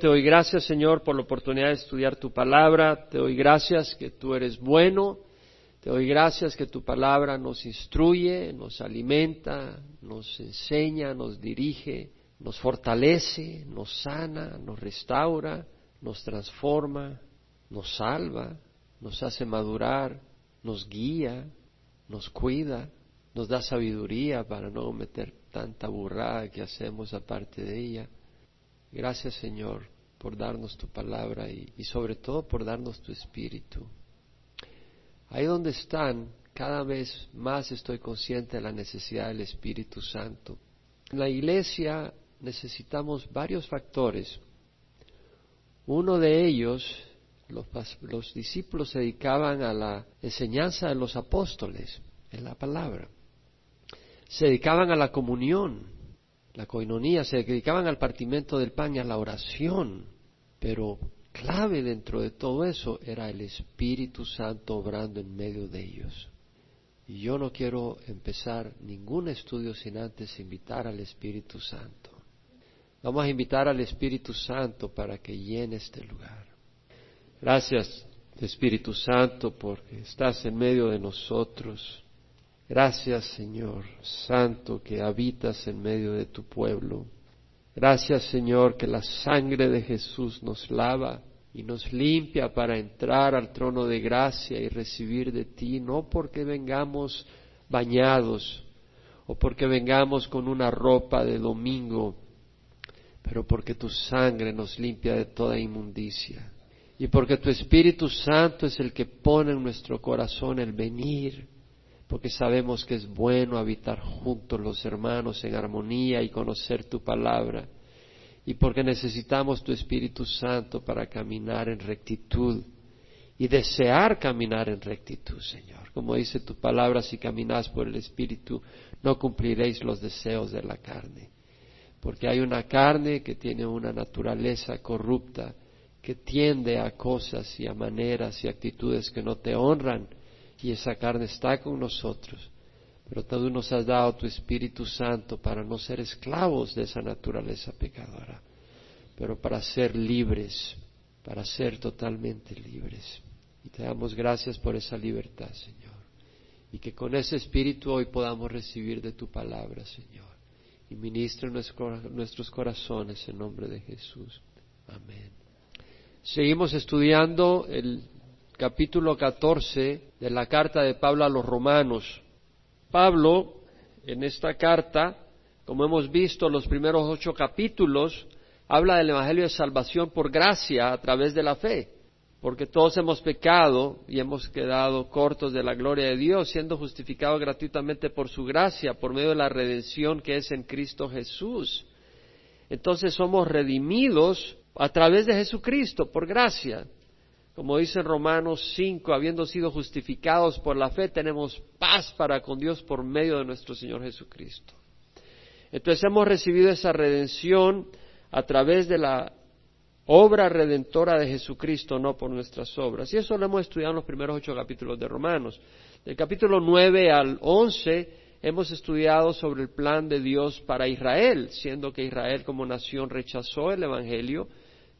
Te doy gracias, Señor, por la oportunidad de estudiar tu palabra. Te doy gracias que tú eres bueno. Te doy gracias que tu palabra nos instruye, nos alimenta, nos enseña, nos dirige, nos fortalece, nos sana, nos restaura, nos transforma, nos salva, nos hace madurar, nos guía, nos cuida, nos da sabiduría para no cometer tanta burrada que hacemos aparte de ella. Gracias Señor por darnos tu palabra y, sobre todo por darnos tu espíritu. Ahí donde están, cada vez más estoy consciente de la necesidad del Espíritu Santo. En la iglesia necesitamos varios factores. Uno de ellos, los, los discípulos se dedicaban a la enseñanza de los apóstoles en la palabra. Se dedicaban a la comunión, la coinonía, se dedicaban al partimiento del pan y a la oración, pero clave dentro de todo eso era el Espíritu Santo obrando en medio de ellos. Y yo no quiero empezar ningún estudio sin antes invitar al Espíritu Santo. Vamos a invitar al Espíritu Santo para que llene este lugar. Gracias, Espíritu Santo, porque estás en medio de nosotros. Gracias, Señor Santo, que habitas en medio de tu pueblo. Gracias, Señor, que la sangre de Jesús nos lava y nos limpia para entrar al trono de gracia y recibir de ti, no porque vengamos bañados o porque vengamos con una ropa de domingo, pero porque tu sangre nos limpia de toda inmundicia y porque tu Espíritu Santo es el que pone en nuestro corazón el venir porque sabemos que es bueno habitar juntos los hermanos en armonía y conocer tu palabra, y porque necesitamos tu Espíritu Santo para caminar en rectitud y desear caminar en rectitud, Señor. Como dice tu palabra, si caminas por el Espíritu, no cumpliréis los deseos de la carne, porque hay una carne que tiene una naturaleza corrupta, que tiende a cosas y a maneras y actitudes que no te honran, y esa carne está con nosotros. Pero tú nos has dado tu Espíritu Santo para no ser esclavos de esa naturaleza pecadora, pero para ser libres, para ser totalmente libres. Y te damos gracias por esa libertad, Señor. Y que con ese Espíritu hoy podamos recibir de tu palabra, Señor. Y ministre nuestros corazones en nombre de Jesús. Amén. Seguimos estudiando el capítulo 14 de la carta de Pablo a los romanos. Pablo, en esta carta, como hemos visto los primeros ocho capítulos, habla del Evangelio de Salvación por gracia a través de la fe, porque todos hemos pecado y hemos quedado cortos de la gloria de Dios, siendo justificados gratuitamente por su gracia, por medio de la redención que es en Cristo Jesús. Entonces somos redimidos a través de Jesucristo, por gracia. Como dice en Romanos 5, habiendo sido justificados por la fe, tenemos paz para con Dios por medio de nuestro Señor Jesucristo. Entonces hemos recibido esa redención a través de la obra redentora de Jesucristo, no por nuestras obras. Y eso lo hemos estudiado en los primeros ocho capítulos de Romanos. Del capítulo 9 al 11 hemos estudiado sobre el plan de Dios para Israel, siendo que Israel como nación rechazó el Evangelio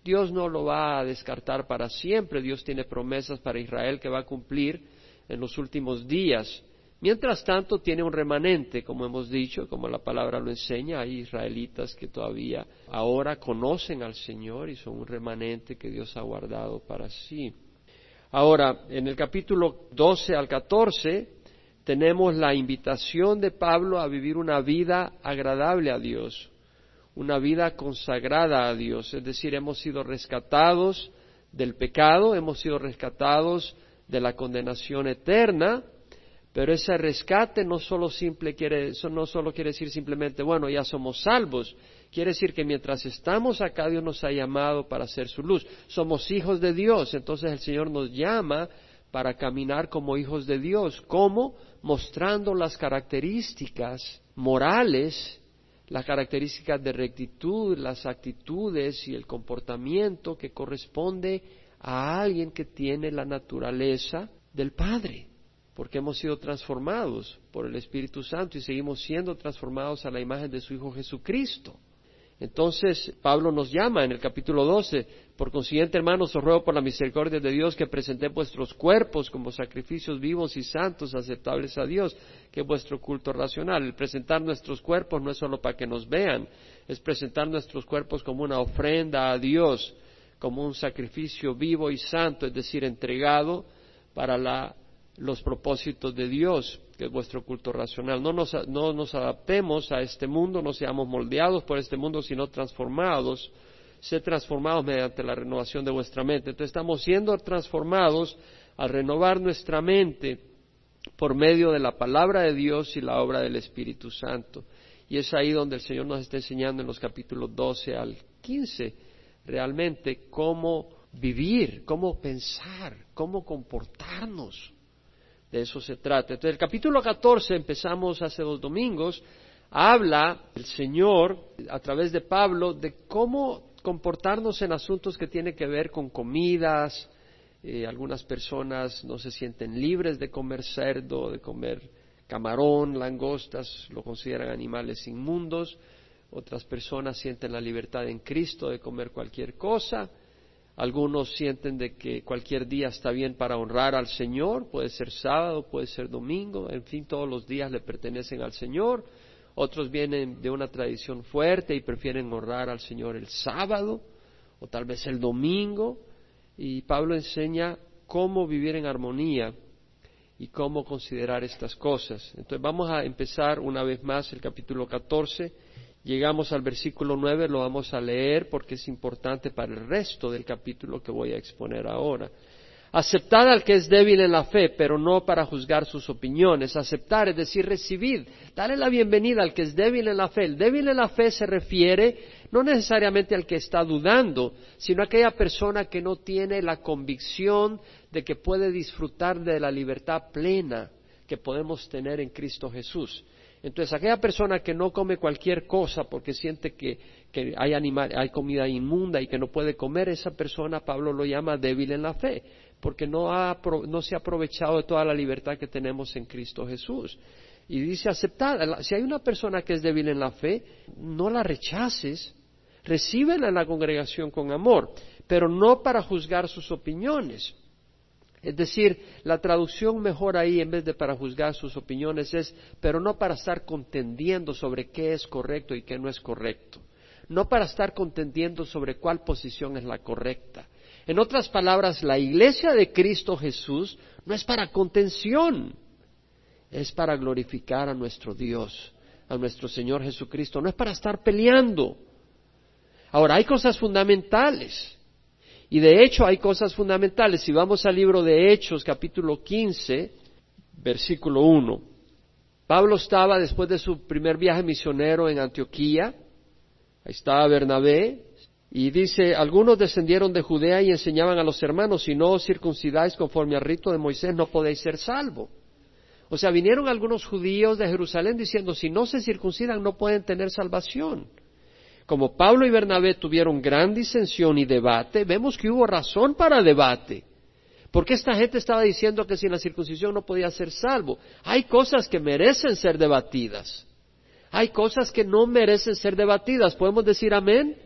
Dios no lo va a descartar para siempre. Dios tiene promesas para Israel que va a cumplir en los últimos días. Mientras tanto, tiene un remanente, como hemos dicho, como la palabra lo enseña. Hay israelitas que todavía ahora conocen al Señor y son un remanente que Dios ha guardado para sí. Ahora, en el capítulo 12 al 14, tenemos la invitación de Pablo a vivir una vida agradable a Dios una vida consagrada a Dios, es decir, hemos sido rescatados del pecado, hemos sido rescatados de la condenación eterna, pero ese rescate no solo, simple quiere, no solo quiere decir simplemente, bueno, ya somos salvos, quiere decir que mientras estamos acá Dios nos ha llamado para hacer su luz. Somos hijos de Dios, entonces el Señor nos llama para caminar como hijos de Dios. ¿Cómo? Mostrando las características morales las características de rectitud, las actitudes y el comportamiento que corresponde a alguien que tiene la naturaleza del Padre, porque hemos sido transformados por el Espíritu Santo y seguimos siendo transformados a la imagen de su Hijo Jesucristo. Entonces Pablo nos llama en el capítulo 12, por consiguiente hermanos, os ruego por la misericordia de Dios que presentéis vuestros cuerpos como sacrificios vivos y santos, aceptables a Dios, que es vuestro culto racional. El presentar nuestros cuerpos no es solo para que nos vean, es presentar nuestros cuerpos como una ofrenda a Dios, como un sacrificio vivo y santo, es decir, entregado para los propósitos de Dios que es vuestro culto racional. No nos, no nos adaptemos a este mundo, no seamos moldeados por este mundo, sino transformados, ser transformados mediante la renovación de vuestra mente. Entonces estamos siendo transformados al renovar nuestra mente por medio de la palabra de Dios y la obra del Espíritu Santo. Y es ahí donde el Señor nos está enseñando en los capítulos 12 al 15 realmente cómo vivir, cómo pensar, cómo comportarnos de eso se trata. Entonces, el capítulo 14, empezamos hace dos domingos, habla el Señor, a través de Pablo, de cómo comportarnos en asuntos que tienen que ver con comidas. Eh, algunas personas no se sienten libres de comer cerdo, de comer camarón, langostas, lo consideran animales inmundos. Otras personas sienten la libertad en Cristo de comer cualquier cosa. Algunos sienten de que cualquier día está bien para honrar al Señor, puede ser sábado, puede ser domingo, en fin, todos los días le pertenecen al Señor. Otros vienen de una tradición fuerte y prefieren honrar al Señor el sábado o tal vez el domingo. Y Pablo enseña cómo vivir en armonía y cómo considerar estas cosas. Entonces vamos a empezar una vez más el capítulo 14 Llegamos al versículo 9, lo vamos a leer porque es importante para el resto del capítulo que voy a exponer ahora. Aceptad al que es débil en la fe, pero no para juzgar sus opiniones. Aceptar es decir, recibir. Dale la bienvenida al que es débil en la fe. El débil en la fe se refiere no necesariamente al que está dudando, sino a aquella persona que no tiene la convicción de que puede disfrutar de la libertad plena que podemos tener en Cristo Jesús. Entonces, aquella persona que no come cualquier cosa porque siente que, hay, hay comida inmunda y que no puede comer, esa persona Pablo lo llama débil en la fe, porque no, ha, no se ha aprovechado de toda la libertad que tenemos en Cristo Jesús. Y dice, aceptar, si hay una persona que es débil en la fe, no la rechaces, recíbela en la congregación con amor, pero no para juzgar sus opiniones. Es decir, la traducción mejor ahí, en vez de para juzgar sus opiniones, es, pero no para estar contendiendo sobre qué es correcto y qué no es correcto. No para estar contendiendo sobre cuál posición es la correcta. En otras palabras, la iglesia de Cristo Jesús no es para contención, es para glorificar a nuestro Dios, a nuestro Señor Jesucristo, no es para estar peleando. Ahora, hay cosas fundamentales. Y de hecho hay cosas fundamentales. Si vamos al libro de Hechos, capítulo 15, versículo 1. Pablo estaba después de su primer viaje misionero en Antioquía. Ahí estaba Bernabé. Y dice, algunos descendieron de Judea y enseñaban a los hermanos, si no os circuncidáis conforme al rito de Moisés, no podéis ser salvo. O sea, vinieron algunos judíos de Jerusalén diciendo, si no se circuncidan no pueden tener salvación como Pablo y Bernabé tuvieron gran disensión y debate, vemos que hubo razón para debate. Porque esta gente estaba diciendo que sin la circuncisión no podía ser salvo. Hay cosas que merecen ser debatidas. Hay cosas que no merecen ser debatidas. ¿Podemos decir amén?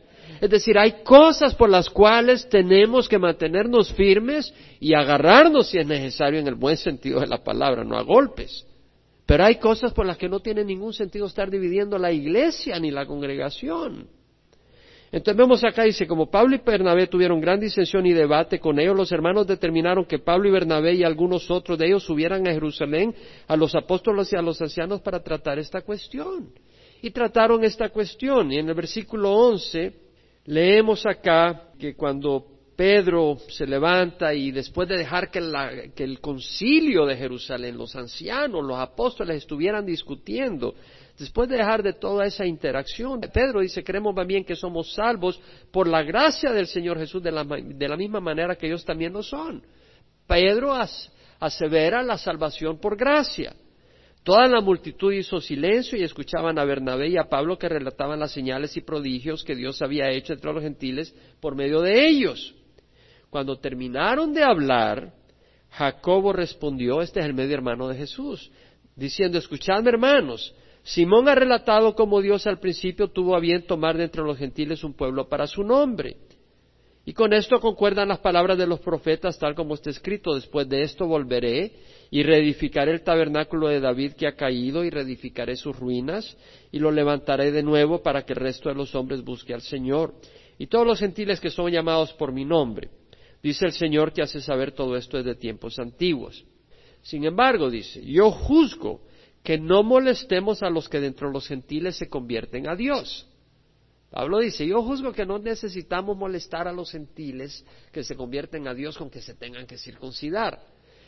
Es decir, hay cosas por las cuales tenemos que mantenernos firmes y agarrarnos si es necesario en el buen sentido de la palabra, no a golpes. Pero hay cosas por las que no tiene ningún sentido estar dividiendo la iglesia ni la congregación. Entonces vemos acá, dice, como Pablo y Bernabé tuvieron gran disensión y debate con ellos, los hermanos determinaron que Pablo y Bernabé y algunos otros de ellos subieran a Jerusalén a los apóstoles y a los ancianos para tratar esta cuestión. Y trataron esta cuestión. Y en el versículo 11 leemos acá que cuando Pedro se levanta y después de dejar que, el concilio de Jerusalén, los ancianos, los apóstoles estuvieran discutiendo, después de dejar de toda esa interacción, Pedro dice, creemos bien que somos salvos por la gracia del Señor Jesús de la, misma manera que ellos también lo son. Pedro asevera la salvación por gracia. Toda la multitud hizo silencio y escuchaban a Bernabé y a Pablo que relataban las señales y prodigios que Dios había hecho entre los gentiles por medio de ellos. Cuando terminaron de hablar, Jacobo respondió, este es el medio hermano de Jesús, diciendo, escuchadme hermanos, Simón ha relatado cómo Dios al principio tuvo a bien tomar de entre los gentiles un pueblo para su nombre. Y con esto concuerdan las palabras de los profetas, tal como está escrito, después de esto volveré y reedificaré el tabernáculo de David que ha caído y reedificaré sus ruinas y lo levantaré de nuevo para que el resto de los hombres busque al Señor y todos los gentiles que son llamados por mi nombre. Dice el Señor que hace saber todo esto desde tiempos antiguos. Sin embargo, dice, yo juzgo que no molestemos a los que dentro de los gentiles se convierten a Dios. Pablo dice, yo juzgo que no necesitamos molestar a los gentiles que se convierten a Dios con que se tengan que circuncidar.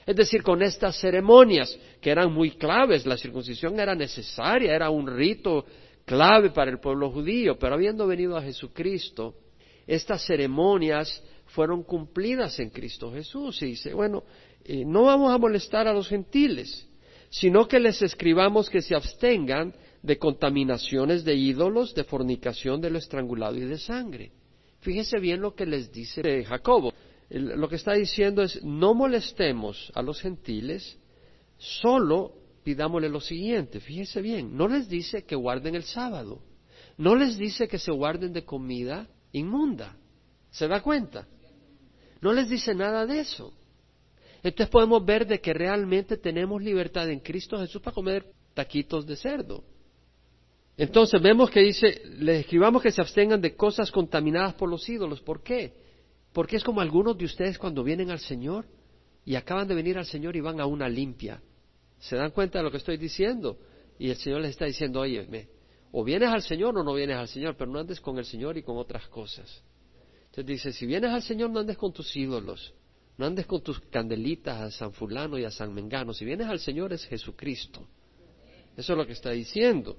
Es decir, con estas ceremonias que eran muy claves, la circuncisión era necesaria, era un rito clave para el pueblo judío, pero habiendo venido a Jesucristo, estas ceremonias fueron cumplidas en Cristo Jesús. Y dice, bueno, eh, no vamos a molestar a los gentiles, sino que les escribamos que se abstengan de contaminaciones de ídolos, de fornicación, de lo estrangulado y de sangre. Fíjese bien lo que les dice Jacobo. Lo que está diciendo es, no molestemos a los gentiles, solo pidámosle lo siguiente. Fíjese bien, no les dice que guarden el sábado, no les dice que se guarden de comida inmunda. ¿Se da cuenta? No les dice nada de eso. Entonces podemos ver de que realmente tenemos libertad en Cristo Jesús para comer taquitos de cerdo. Entonces vemos que dice, les escribamos que se abstengan de cosas contaminadas por los ídolos. ¿Por qué? Porque es como algunos de ustedes cuando vienen al Señor y acaban de venir al Señor y van a una limpia. ¿Se dan cuenta de lo que estoy diciendo? Y el Señor les está diciendo, oye, o vienes al Señor o no vienes al Señor, pero no andes con el Señor y con otras cosas. Entonces dice, si vienes al Señor no andes con tus ídolos, no andes con tus candelitas a San fulano y a San Mengano. Si vienes al Señor es Jesucristo. Eso es lo que está diciendo.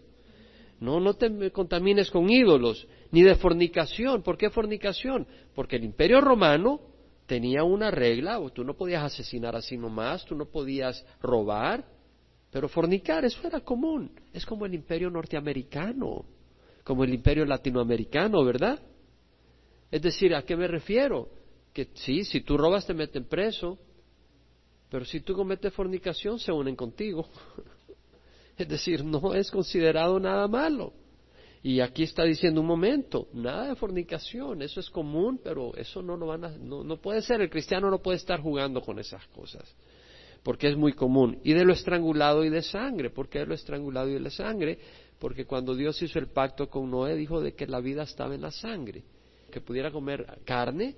No, no te contamines con ídolos, ni de fornicación. ¿Por qué fornicación? Porque el imperio romano tenía una regla, o tú no podías asesinar así nomás, tú no podías robar, pero fornicar, eso era común. Es como el imperio norteamericano, como el imperio latinoamericano, ¿verdad? Es decir, ¿a qué me refiero? Que sí, si tú robas te meten preso, pero si tú cometes fornicación se unen contigo. Es decir, no es considerado nada malo. Y aquí está diciendo un momento, nada de fornicación, eso es común, pero eso no, lo van a, no, puede ser, el cristiano no puede estar jugando con esas cosas, porque es muy común. Y de lo estrangulado y de sangre, ¿por qué de lo estrangulado y de sangre? Porque cuando Dios hizo el pacto con Noé, dijo de que la vida estaba en la sangre, que pudiera comer carne,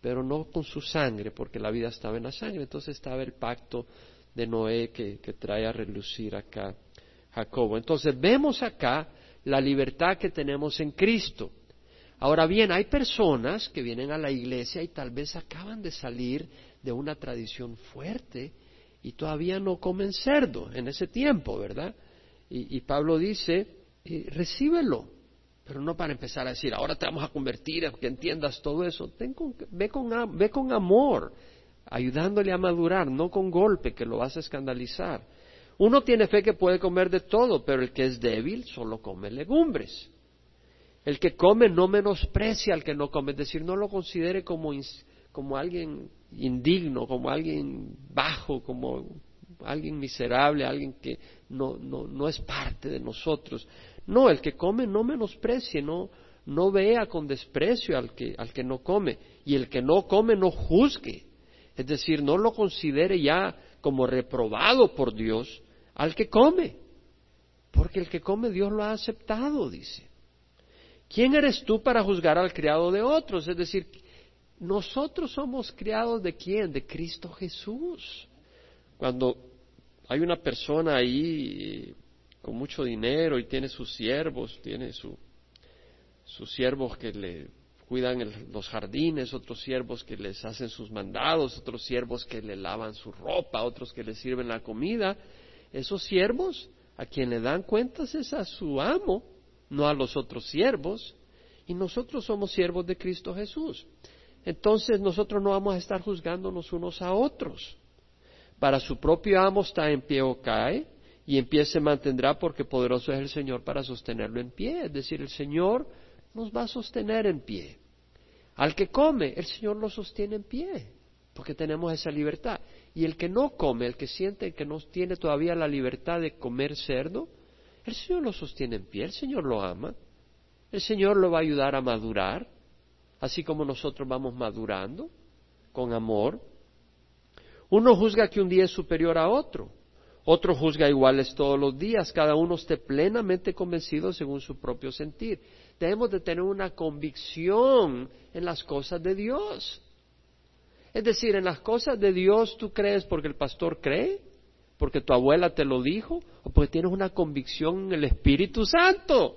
pero no con su sangre, porque la vida estaba en la sangre. Entonces estaba el pacto de Noé que, trae a relucir acá Jacobo. Entonces vemos acá la libertad que tenemos en Cristo. Ahora bien, hay personas que vienen a la iglesia y tal vez acaban de salir de una tradición fuerte y todavía no comen cerdo en ese tiempo, ¿verdad? Y, Pablo dice, eh, recíbelo, pero no para empezar a decir, ahora te vamos a convertir, que entiendas todo eso. ve, con, ve con amor, ayudándole a madurar, no con golpe, que lo vas a escandalizar. Uno tiene fe que puede comer de todo, pero el que es débil solo come legumbres. El que come no menosprecia al que no come, es decir, no lo considere como, como alguien indigno, como alguien bajo, como alguien miserable, alguien que no, no, no es parte de nosotros. No, el que come no menosprecie, no, no vea con desprecio al que, al que no come. Y el que no come no juzgue. Es decir, no lo considere ya como reprobado por Dios al que come, porque el que come Dios lo ha aceptado, dice. ¿Quién eres tú para juzgar al criado de otros? Es decir, nosotros somos criados de quién? De Cristo Jesús. Cuando hay una persona ahí con mucho dinero y tiene sus siervos, tiene sus siervos que le cuidan los jardines, otros siervos que les hacen sus mandados, otros siervos que le lavan su ropa, otros que le sirven la comida. Esos siervos a quien le dan cuentas es a su amo, no a los otros siervos. Y nosotros somos siervos de Cristo Jesús. Entonces nosotros no vamos a estar juzgándonos unos a otros. Para su propio amo está en pie o cae, y en pie se mantendrá porque poderoso es el Señor para sostenerlo en pie. Es decir, el Señor nos va a sostener en pie. Al que come, el Señor lo sostiene en pie, porque tenemos esa libertad. Y el que no come, el que siente que no tiene todavía la libertad de comer cerdo, El Señor lo sostiene en pie, el Señor lo ama, el Señor lo va a ayudar a madurar, así como nosotros vamos madurando con amor. Uno juzga que un día es superior a otro, otro juzga iguales todos los días, cada uno esté plenamente convencido según su propio sentir. Debemos de tener una convicción en las cosas de Dios. Es decir, en las cosas de Dios tú crees porque el pastor cree, porque tu abuela te lo dijo, o porque tienes una convicción en el Espíritu Santo.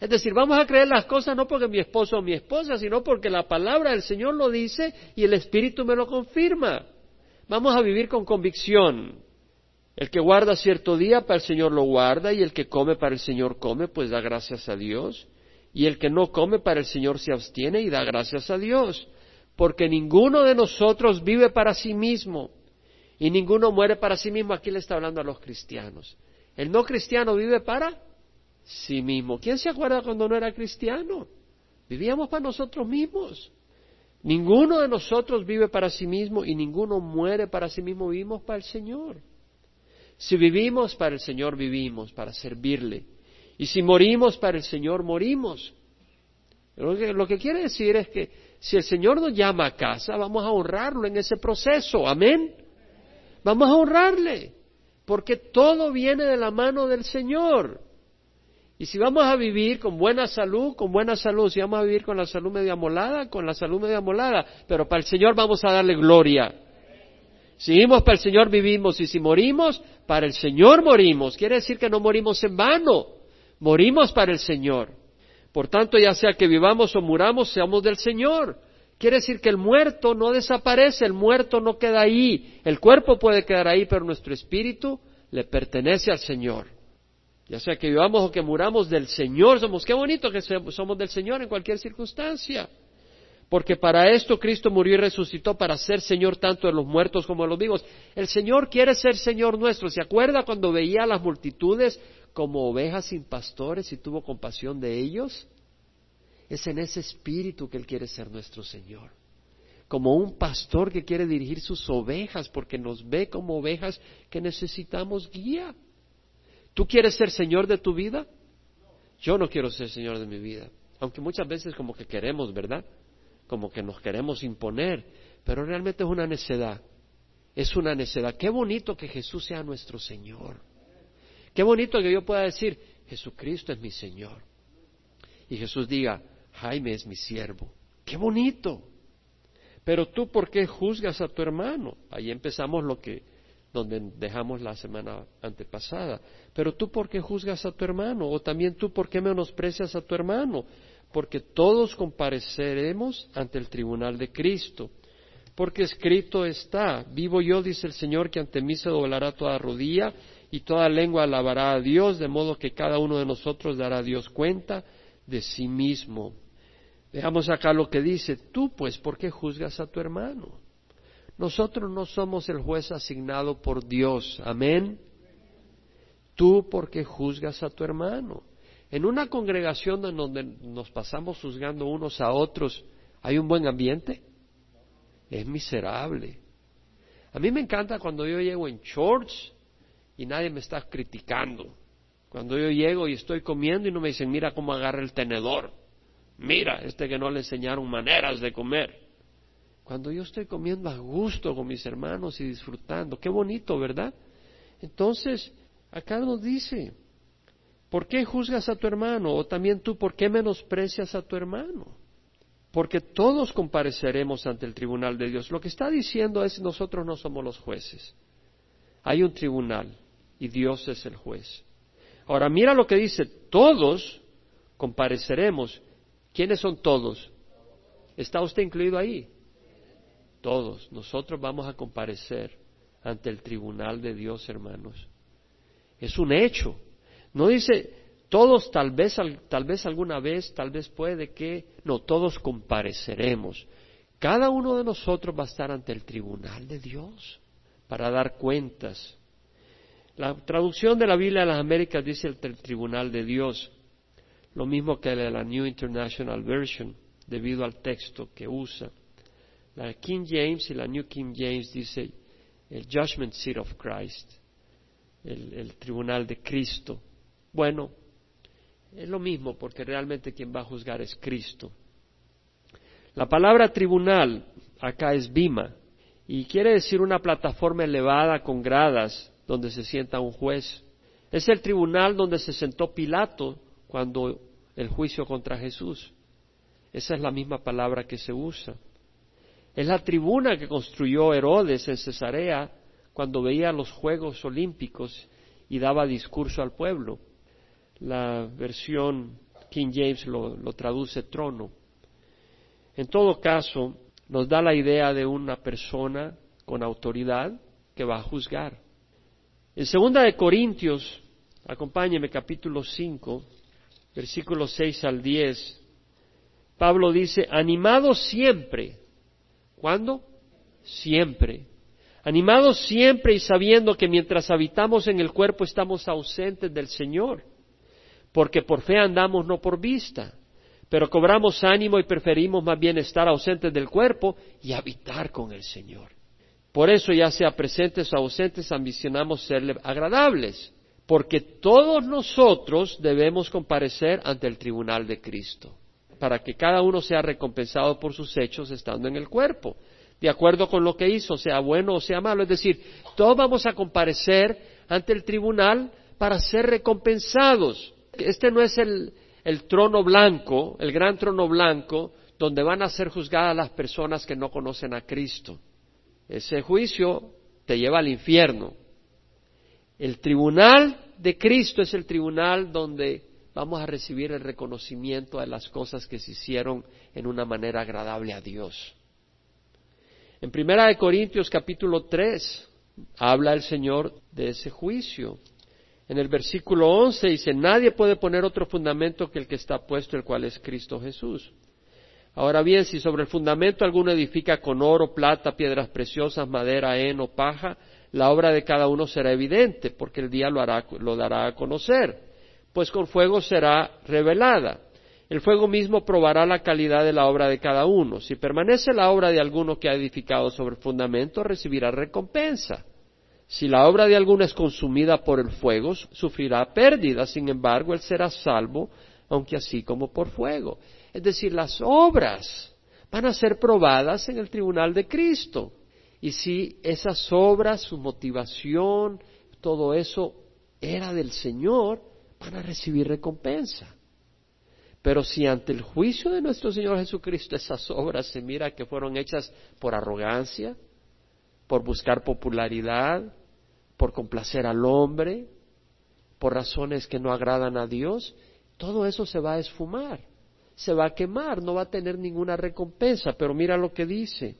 Es decir, vamos a creer las cosas no porque mi esposo o mi esposa, sino porque la palabra del Señor lo dice y el Espíritu me lo confirma. Vamos a vivir con convicción. El que guarda cierto día para el Señor lo guarda y el que come para el Señor come, pues da gracias a Dios. Y el que no come para el Señor se abstiene y da gracias a Dios. Porque ninguno de nosotros vive para sí mismo y ninguno muere para sí mismo. Aquí le está hablando a los cristianos. El no cristiano vive para sí mismo. ¿Quién se acuerda cuando no era cristiano? Vivíamos para nosotros mismos. Ninguno de nosotros vive para sí mismo y ninguno muere para sí mismo. Vivimos para el Señor. Si vivimos para el Señor, vivimos para servirle. Y si morimos para el Señor, morimos. Lo que, quiere decir es que si el Señor nos llama a casa, vamos a honrarlo en ese proceso. Amén. Vamos a honrarle. Porque todo viene de la mano del Señor. Y si vamos a vivir con buena salud, con buena salud, si vamos a vivir con la salud media molada, con la salud media molada, pero para el Señor vamos a darle gloria. Si vivimos para el Señor vivimos y si morimos, para el Señor morimos. Quiere decir que no morimos en vano, morimos para el Señor. Por tanto, ya sea que vivamos o muramos, seamos del Señor. Quiere decir que el muerto no desaparece, el muerto no queda ahí. El cuerpo puede quedar ahí, pero nuestro espíritu le pertenece al Señor. Ya sea que vivamos o que muramos del Señor, somos. Qué bonito que somos del Señor en cualquier circunstancia porque para esto Cristo murió y resucitó para ser Señor tanto de los muertos como de los vivos. El Señor quiere ser Señor nuestro. ¿Se acuerda cuando veía a las multitudes como ovejas sin pastores y tuvo compasión de ellos? Es en ese espíritu que Él quiere ser nuestro Señor. Como un pastor que quiere dirigir sus ovejas porque nos ve como ovejas que necesitamos guía. ¿Tú quieres ser Señor de tu vida? Yo no quiero ser Señor de mi vida. Aunque muchas veces como que queremos, ¿verdad? Como que nos queremos imponer, pero realmente es una necedad. Es una necedad. Qué bonito que Jesús sea nuestro Señor. Qué bonito que yo pueda decir, Jesucristo es mi Señor. Y Jesús diga, Jaime es mi siervo. Qué bonito. Pero tú, ¿por qué juzgas a tu hermano? Ahí empezamos lo que, donde dejamos la semana antepasada. Pero tú, ¿por qué juzgas a tu hermano? O también tú, ¿por qué menosprecias a tu hermano? Porque todos compareceremos ante el tribunal de Cristo. Porque escrito está, vivo yo, dice el Señor, que ante mí se doblará toda rodilla y toda lengua alabará a Dios, de modo que cada uno de nosotros dará a Dios cuenta de sí mismo. Veamos acá lo que dice, tú pues, ¿por qué juzgas a tu hermano? Nosotros no somos el juez asignado por Dios, amén. Tú, ¿por qué juzgas a tu hermano? En una congregación en donde nos pasamos juzgando unos a otros, ¿hay un buen ambiente? Es miserable. A mí me encanta cuando yo llego en shorts y nadie me está criticando. Cuando yo llego y estoy comiendo y no me dicen, mira cómo agarra el tenedor. Mira, este que no le enseñaron maneras de comer. Cuando yo estoy comiendo a gusto con mis hermanos y disfrutando, qué bonito, ¿verdad? Entonces, acá nos dice, ¿Por qué juzgas a tu hermano? O también tú, ¿por qué menosprecias a tu hermano? Porque todos compareceremos ante el tribunal de Dios. Lo que está diciendo es nosotros no somos los jueces. Hay un tribunal y Dios es el juez. Ahora mira lo que dice, todos compareceremos. ¿Quiénes son todos? ¿Está usted incluido ahí? Todos. Nosotros vamos a comparecer ante el tribunal de Dios, hermanos. Es un hecho. No dice todos tal vez, tal vez alguna vez, tal vez puede que, no, todos compareceremos. Cada uno de nosotros va a estar ante el tribunal de Dios para dar cuentas. La traducción de la Biblia de las Américas dice el, tribunal de Dios, lo mismo que la New International Version, debido al texto que usa. La King James y la New King James dice el Judgment Seat of Christ, el tribunal de Cristo Bueno, es lo mismo porque realmente quien va a juzgar es Cristo. La palabra tribunal acá es bima y quiere decir una plataforma elevada con gradas donde se sienta un juez. Es el tribunal donde se sentó Pilato cuando el juicio contra Jesús. Esa es la misma palabra que se usa. Es la tribuna que construyó Herodes en Cesarea cuando veía los Juegos Olímpicos y daba discurso al pueblo. La versión King James lo, traduce trono. En todo caso, nos da la idea de una persona con autoridad que va a juzgar. En segunda de Corintios, acompáñeme capítulo 5, versículos 6 al 10, Pablo dice, animados siempre. ¿Cuándo? Siempre. Animados siempre y sabiendo que mientras habitamos en el cuerpo estamos ausentes del Señor, porque por fe andamos no por vista, pero cobramos ánimo y preferimos más bien estar ausentes del cuerpo y habitar con el Señor. Por eso, ya sea presentes o ausentes, ambicionamos serle agradables, porque todos nosotros debemos comparecer ante el tribunal de Cristo, para que cada uno sea recompensado por sus hechos estando en el cuerpo de acuerdo con lo que hizo, sea bueno o sea malo. Es decir, todos vamos a comparecer ante el tribunal para ser recompensados. Este no es el, trono blanco, el gran trono blanco, donde van a ser juzgadas las personas que no conocen a Cristo. Ese juicio te lleva al infierno. El tribunal de Cristo es el tribunal donde vamos a recibir el reconocimiento de las cosas que se hicieron en una manera agradable a Dios. En Primera de Corintios capítulo 3 habla el Señor de ese juicio. En el versículo 11 dice, nadie puede poner otro fundamento que el que está puesto, el cual es Cristo Jesús. Ahora bien, si sobre el fundamento alguno edifica con oro, plata, piedras preciosas, madera, heno, paja, la obra de cada uno será evidente, porque el día lo, hará, lo dará a conocer, pues con fuego será revelada el fuego mismo probará la calidad de la obra de cada uno. Si permanece la obra de alguno que ha edificado sobre el fundamento, recibirá recompensa. Si la obra de alguno es consumida por el fuego, sufrirá pérdida. Sin embargo, él será salvo, aunque así como por fuego. Es decir, las obras van a ser probadas en el tribunal de Cristo. Y si esas obras, su motivación, todo eso era del Señor, van a recibir recompensa. Pero si ante el juicio de nuestro Señor Jesucristo esas obras se mira que fueron hechas por arrogancia, por buscar popularidad, por complacer al hombre, por razones que no agradan a Dios, todo eso se va a esfumar, se va a quemar, no va a tener ninguna recompensa. Pero mira lo que dice.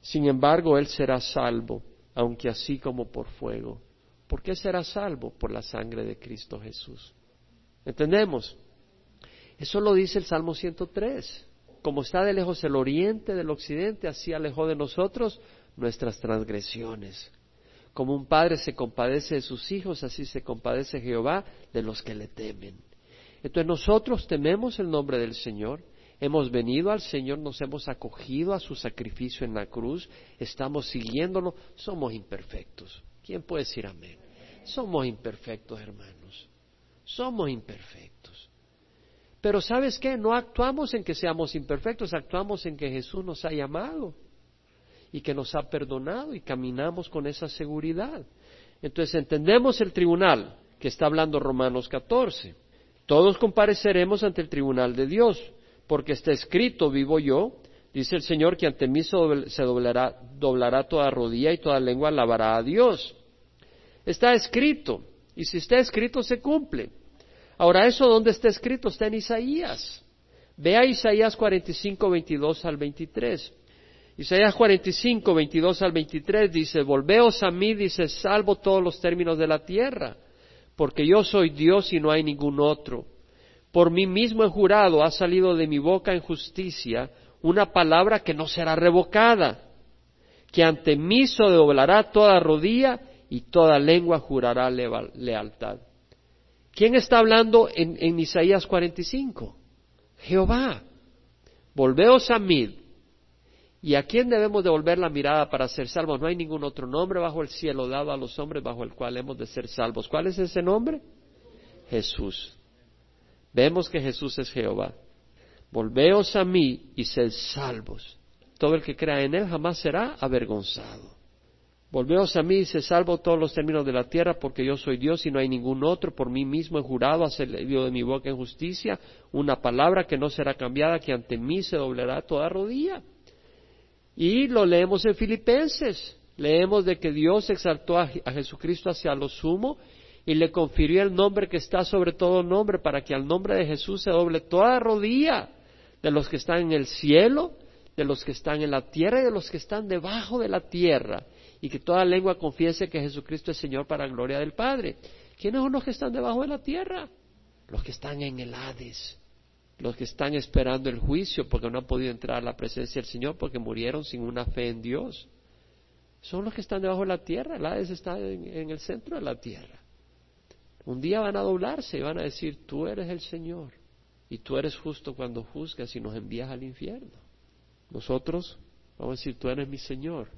Sin embargo, él será salvo, aunque así como por fuego. ¿Por qué será salvo? Por la sangre de Cristo Jesús. ¿Entendemos? Eso lo dice el Salmo 103. Como está de lejos el oriente del occidente, así alejó de nosotros nuestras transgresiones. Como un padre se compadece de sus hijos, así se compadece Jehová de los que le temen. Entonces nosotros tememos el nombre del Señor, hemos venido al Señor, nos hemos acogido a su sacrificio en la cruz, estamos siguiéndolo, somos imperfectos. ¿Quién puede decir amén? Somos imperfectos, hermanos. Somos imperfectos. Pero sabes qué, no actuamos en que seamos imperfectos, actuamos en que Jesús nos ha llamado y que nos ha perdonado y caminamos con esa seguridad. Entonces entendemos el tribunal que está hablando Romanos 14. Todos compareceremos ante el tribunal de Dios, porque está escrito, vivo yo, dice el Señor, que ante mí se doblará, toda rodilla y toda lengua alabará a Dios. Está escrito, y si está escrito se cumple. Ahora, ¿eso dónde está escrito? Está en Isaías. Vea Isaías 45, 22 al 23. Isaías 45, 22 al 23 dice, Volveos a mí, dice, salvo todos los términos de la tierra, porque yo soy Dios y no hay ningún otro. Por mí mismo he jurado, ha salido de mi boca en justicia una palabra que no será revocada, que ante mí se doblará toda rodilla y toda lengua jurará lealtad. ¿Quién está hablando en, en Isaías 45? Jehová. Volveos a mí. ¿Y a quién debemos devolver la mirada para ser salvos? No hay ningún otro nombre bajo el cielo dado a los hombres bajo el cual hemos de ser salvos. ¿Cuál es ese nombre? Jesús. Vemos que Jesús es Jehová. Volveos a mí y sed salvos. Todo el que crea en él jamás será avergonzado. Volveos a mí y se salvo todos los términos de la tierra, porque yo soy Dios y no hay ningún otro. Por mí mismo he jurado, hacer de mi boca en justicia, una palabra que no será cambiada, que ante mí se doblará toda rodilla. Y lo leemos en Filipenses. Leemos de que Dios exaltó a, Jesucristo hacia lo sumo y le confirió el nombre que está sobre todo nombre, para que al nombre de Jesús se doble toda rodilla de los que están en el cielo, de los que están en la tierra y de los que están debajo de la tierra y que toda lengua confiese que Jesucristo es Señor para la gloria del Padre. ¿Quiénes son los que están debajo de la tierra? Los que están en el Hades, los que están esperando el juicio porque no han podido entrar a la presencia del Señor porque murieron sin una fe en Dios. Son los que están debajo de la tierra, el Hades está en, el centro de la tierra. Un día van a doblarse y van a decir, tú eres el Señor y tú eres justo cuando juzgas y nos envías al infierno. Nosotros vamos a decir, tú eres mi Señor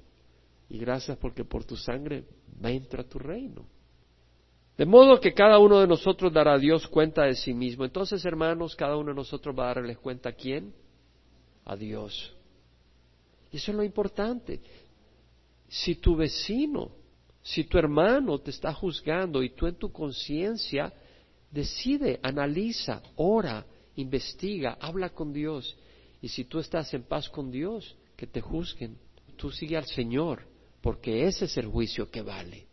y gracias porque por tu sangre va a tu reino. De modo que cada uno de nosotros dará a Dios cuenta de sí mismo. Entonces, hermanos, cada uno de nosotros va a darles cuenta a quién? A Dios. Y eso es lo importante. Si tu vecino, si tu hermano te está juzgando y tú en tu conciencia decide, analiza, ora, investiga, habla con Dios. Y si tú estás en paz con Dios, que te juzguen, tú sigue al Señor porque ese es el juicio que vale,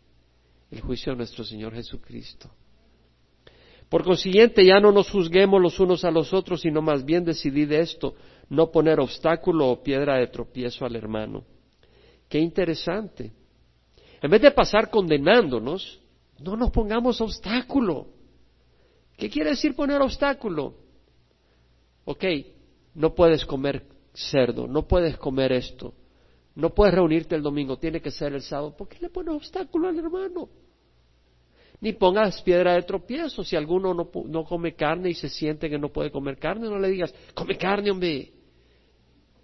el juicio de nuestro Señor Jesucristo. Por consiguiente, ya no nos juzguemos los unos a los otros, sino más bien decidid esto, no poner obstáculo o piedra de tropiezo al hermano. Qué interesante. En vez de pasar condenándonos, no nos pongamos obstáculo. ¿Qué quiere decir poner obstáculo? Ok, no puedes comer cerdo, no puedes comer esto, no puedes reunirte el domingo, tiene que ser el sábado. ¿Por qué le pones obstáculo al hermano? Ni pongas piedra de tropiezo. Si alguno no, come carne y se siente que no puede comer carne, no le digas, come carne, hombre.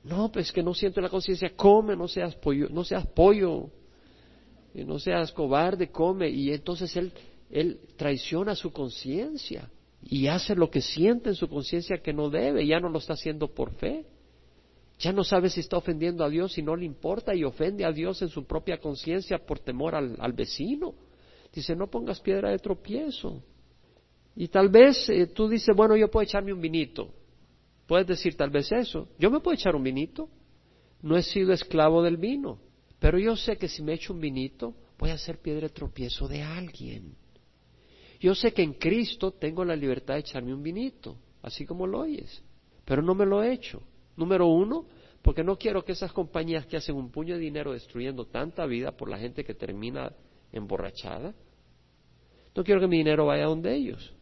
No, pues que no siento la conciencia, come, no seas pollo, no seas pollo, no seas cobarde, come. Y entonces él, él traiciona su conciencia y hace lo que siente en su conciencia que no debe, ya no lo está haciendo por fe. Ya no sabe si está ofendiendo a Dios y no le importa y ofende a Dios en su propia conciencia por temor al, vecino. Dice, no pongas piedra de tropiezo. Y tal vez eh, tú dices, bueno, yo puedo echarme un vinito. Puedes decir tal vez eso. Yo me puedo echar un vinito. No he sido esclavo del vino. Pero yo sé que si me echo un vinito, voy a ser piedra de tropiezo de alguien. Yo sé que en Cristo tengo la libertad de echarme un vinito, así como lo oyes. Pero no me lo he hecho. Número uno, porque no quiero que esas compañías que hacen un puño de dinero destruyendo tanta vida por la gente que termina emborrachada, no quiero que mi dinero vaya donde ellos.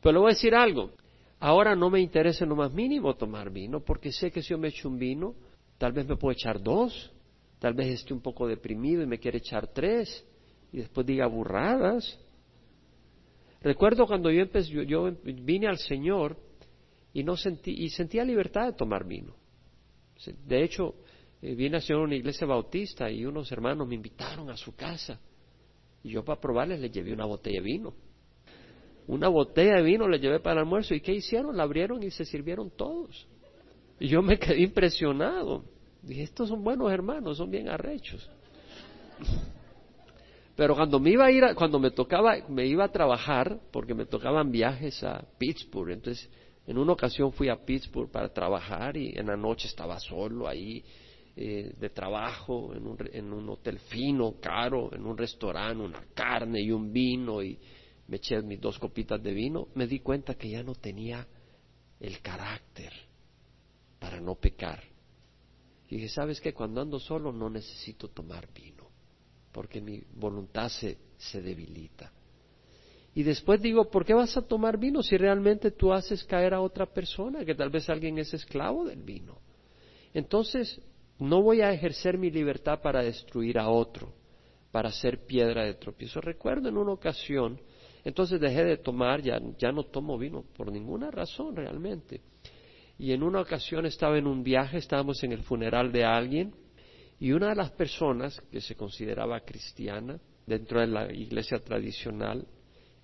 Pero le voy a decir algo, ahora no me interesa en lo más mínimo tomar vino, porque sé que si yo me echo un vino, tal vez me puedo echar dos, tal vez esté un poco deprimido y me quiere echar tres, y después diga burradas. Recuerdo cuando yo, empecé, yo vine al Señor, y no sentí y sentía libertad de tomar vino. De hecho, eh, vine a ser una iglesia bautista y unos hermanos me invitaron a su casa y yo para probarles les llevé una botella de vino. Una botella de vino les llevé para el almuerzo y ¿qué hicieron? La abrieron y se sirvieron todos. Y yo me quedé impresionado. Dije, estos son buenos hermanos, son bien arrechos. Pero cuando me iba a ir, cuando me tocaba, me iba a trabajar, porque me tocaban viajes a Pittsburgh, entonces en una ocasión fui a Pittsburgh para trabajar y en la noche estaba solo ahí eh, de trabajo en un, en un hotel fino, caro, en un restaurante, una carne y un vino y me eché mis dos copitas de vino. Me di cuenta que ya no tenía el carácter para no pecar. Y dije, ¿sabes qué? Cuando ando solo no necesito tomar vino, porque mi voluntad se, se debilita. Y después digo, ¿por qué vas a tomar vino si realmente tú haces caer a otra persona, que tal vez alguien es esclavo del vino? Entonces, no voy a ejercer mi libertad para destruir a otro, para ser piedra de tropiezo. Recuerdo en una ocasión, entonces dejé de tomar, ya, ya no tomo vino por ninguna razón realmente. Y en una ocasión estaba en un viaje, estábamos en el funeral de alguien, y una de las personas que se consideraba cristiana dentro de la iglesia tradicional,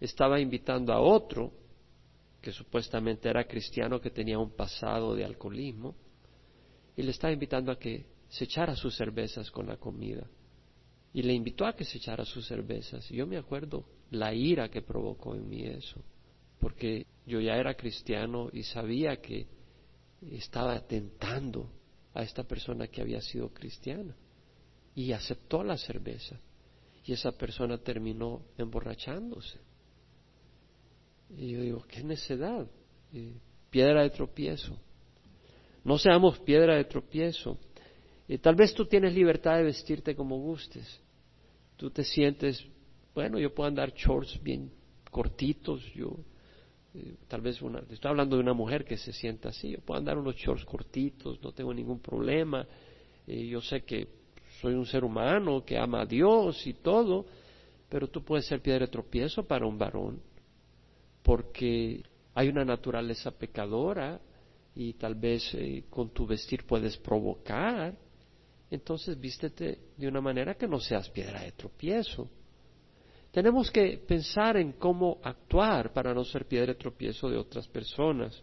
estaba invitando a otro, que supuestamente era cristiano, que tenía un pasado de alcoholismo, y le estaba invitando a que se echara sus cervezas con la comida. Y le invitó a que se echara sus cervezas. Y yo me acuerdo la ira que provocó en mí eso, porque yo ya era cristiano y sabía que estaba tentando a esta persona que había sido cristiana. Y aceptó la cerveza. Y esa persona terminó emborrachándose. Y yo digo, qué necedad. piedra de tropiezo. No seamos piedra de tropiezo. Tal vez tú tienes libertad de vestirte como gustes. Tú te sientes, bueno, yo puedo andar shorts bien cortitos, yo eh, tal vez una, estoy hablando de una mujer que se sienta así, yo puedo andar unos shorts cortitos, no tengo ningún problema, eh, yo sé que soy un ser humano que ama a Dios y todo, pero tú puedes ser piedra de tropiezo para un varón, porque hay una naturaleza pecadora y tal vez eh, con tu vestir puedes provocar, entonces vístete de una manera que no seas piedra de tropiezo. Tenemos que pensar en cómo actuar para no ser piedra de tropiezo de otras personas.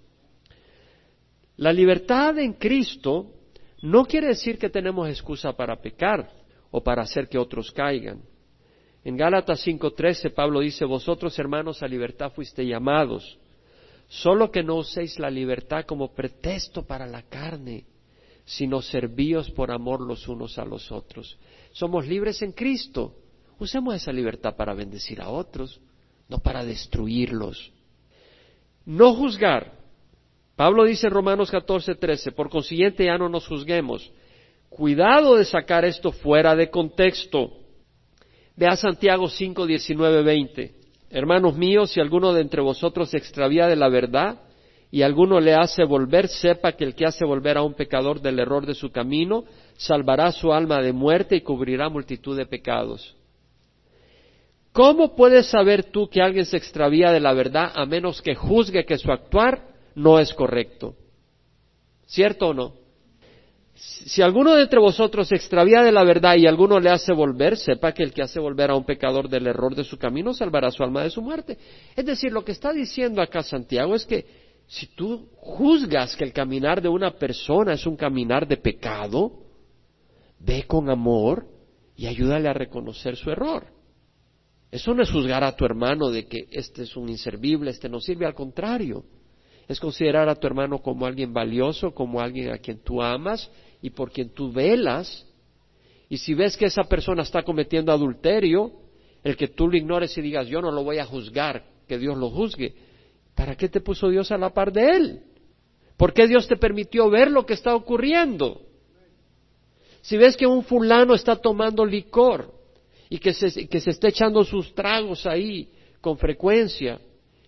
La libertad en Cristo no quiere decir que tenemos excusa para pecar o para hacer que otros caigan. En Gálatas 5:13 Pablo dice, vosotros hermanos a libertad fuiste llamados, solo que no uséis la libertad como pretexto para la carne, sino servíos por amor los unos a los otros. Somos libres en Cristo, Usemos esa libertad para bendecir a otros, no para destruirlos. No juzgar. Pablo dice en Romanos 14, 13, por consiguiente ya no nos juzguemos. Cuidado de sacar esto fuera de contexto. Vea Santiago 5, 19, 20. Hermanos míos, si alguno de entre vosotros se extravía de la verdad y alguno le hace volver, sepa que el que hace volver a un pecador del error de su camino, salvará su alma de muerte y cubrirá multitud de pecados. ¿Cómo puedes saber tú que alguien se extravía de la verdad a menos que juzgue que su actuar no es correcto? ¿Cierto o no? Si alguno de entre vosotros se extravía de la verdad y alguno le hace volver, sepa que el que hace volver a un pecador del error de su camino salvará su alma de su muerte. Es decir, lo que está diciendo acá Santiago es que si tú juzgas que el caminar de una persona es un caminar de pecado, ve con amor y ayúdale a reconocer su error. Eso no es juzgar a tu hermano de que este es un inservible, este no sirve, al contrario. Es considerar a tu hermano como alguien valioso, como alguien a quien tú amas y por quien tú velas. Y si ves que esa persona está cometiendo adulterio, el que tú lo ignores y digas, yo no lo voy a juzgar, que Dios lo juzgue. ¿Para qué te puso Dios a la par de él? ¿Por qué Dios te permitió ver lo que está ocurriendo? Si ves que un fulano está tomando licor, y que se, esté echando sus tragos ahí con frecuencia.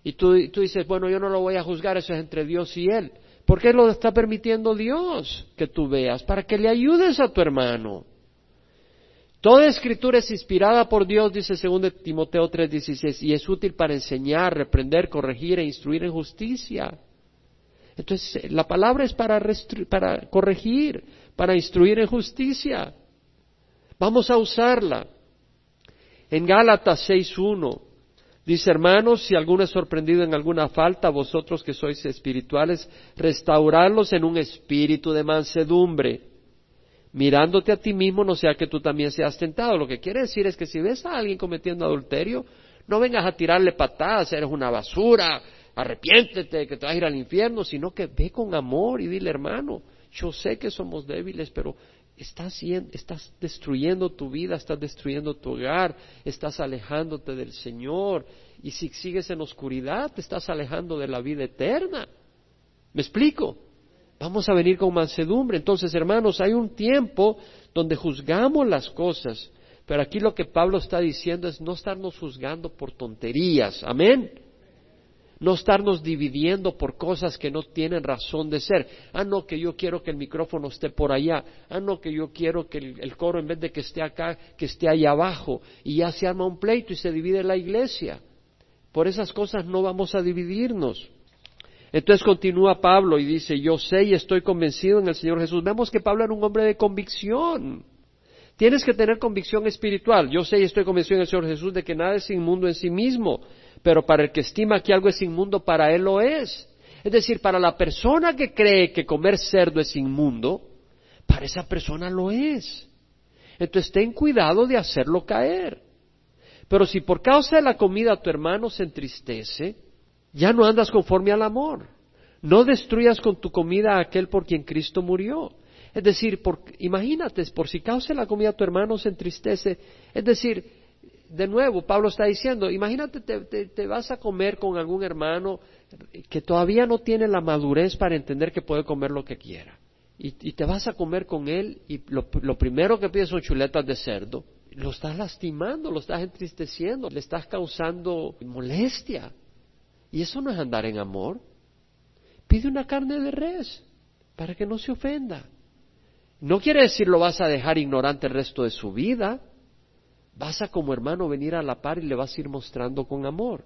Y tú, tú dices, bueno, yo no lo voy a juzgar, eso es entre Dios y Él. ¿Por qué lo está permitiendo Dios que tú veas? Para que le ayudes a tu hermano. Toda escritura es inspirada por Dios, dice 2 Timoteo 3:16, y es útil para enseñar, reprender, corregir e instruir en justicia. Entonces, la palabra es para, para corregir, para instruir en justicia. Vamos a usarla. En Gálatas 6.1 dice, hermanos, si alguno es sorprendido en alguna falta, vosotros que sois espirituales, restaurarlos en un espíritu de mansedumbre, mirándote a ti mismo, no sea que tú también seas tentado. Lo que quiere decir es que si ves a alguien cometiendo adulterio, no vengas a tirarle patadas, eres una basura, arrepiéntete, que te vas a ir al infierno, sino que ve con amor y dile, hermano, yo sé que somos débiles, pero estás, destruyendo tu vida, estás destruyendo tu hogar, estás alejándote del Señor. Y si sigues en oscuridad, te estás alejando de la vida eterna. ¿Me explico? Vamos a venir con mansedumbre. Entonces, hermanos, hay un tiempo donde juzgamos las cosas, pero aquí lo que Pablo está diciendo es no estarnos juzgando por tonterías. Amén no estarnos dividiendo por cosas que no tienen razón de ser. Ah, no, que yo quiero que el micrófono esté por allá. Ah, no, que yo quiero que el, coro en vez de que esté acá, que esté allá abajo. Y ya se arma un pleito y se divide la iglesia. Por esas cosas no vamos a dividirnos. Entonces continúa Pablo y dice, yo sé y estoy convencido en el Señor Jesús. Vemos que Pablo era un hombre de convicción. Tienes que tener convicción espiritual. Yo sé y estoy convencido en el Señor Jesús de que nada es inmundo en sí mismo, Pero para el que estima que algo es inmundo, para él lo es. Es decir, para la persona que cree que comer cerdo es inmundo, para esa persona lo es. Entonces ten cuidado de hacerlo caer. Pero si por causa de la comida tu hermano se entristece, ya no andas conforme al amor. No destruyas con tu comida a aquel por quien Cristo murió. Es decir, por, imagínate, por si causa la comida tu hermano se entristece. Es decir, de nuevo, Pablo está diciendo, imagínate, te, vas a comer con algún hermano que todavía no tiene la madurez para entender que puede comer lo que quiera. Y, te vas a comer con él y lo, lo primero que pide son chuletas de cerdo. Lo estás lastimando, lo estás entristeciendo, le estás causando molestia. Y eso no es andar en amor. Pide una carne de res para que no se ofenda. No quiere decir lo vas a dejar ignorante el resto de su vida. Vas a como hermano venir a la par y le vas a ir mostrando con amor.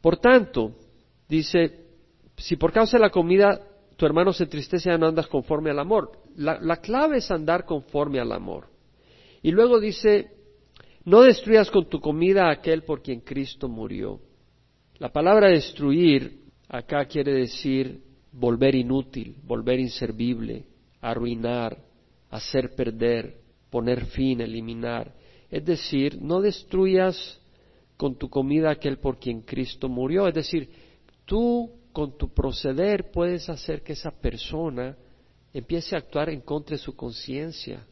Por tanto, dice, si por causa de la comida tu hermano se entristece, ya no andas conforme al amor. La, la clave es andar conforme al amor. Y luego dice, no destruyas con tu comida a aquel por quien Cristo murió. La palabra destruir acá quiere decir volver inútil, volver inservible, arruinar, hacer perder, poner fin, eliminar. Es decir, no destruyas con tu comida aquel por quien Cristo murió. Es decir, tú con tu proceder puedes hacer que esa persona empiece a actuar en contra de su conciencia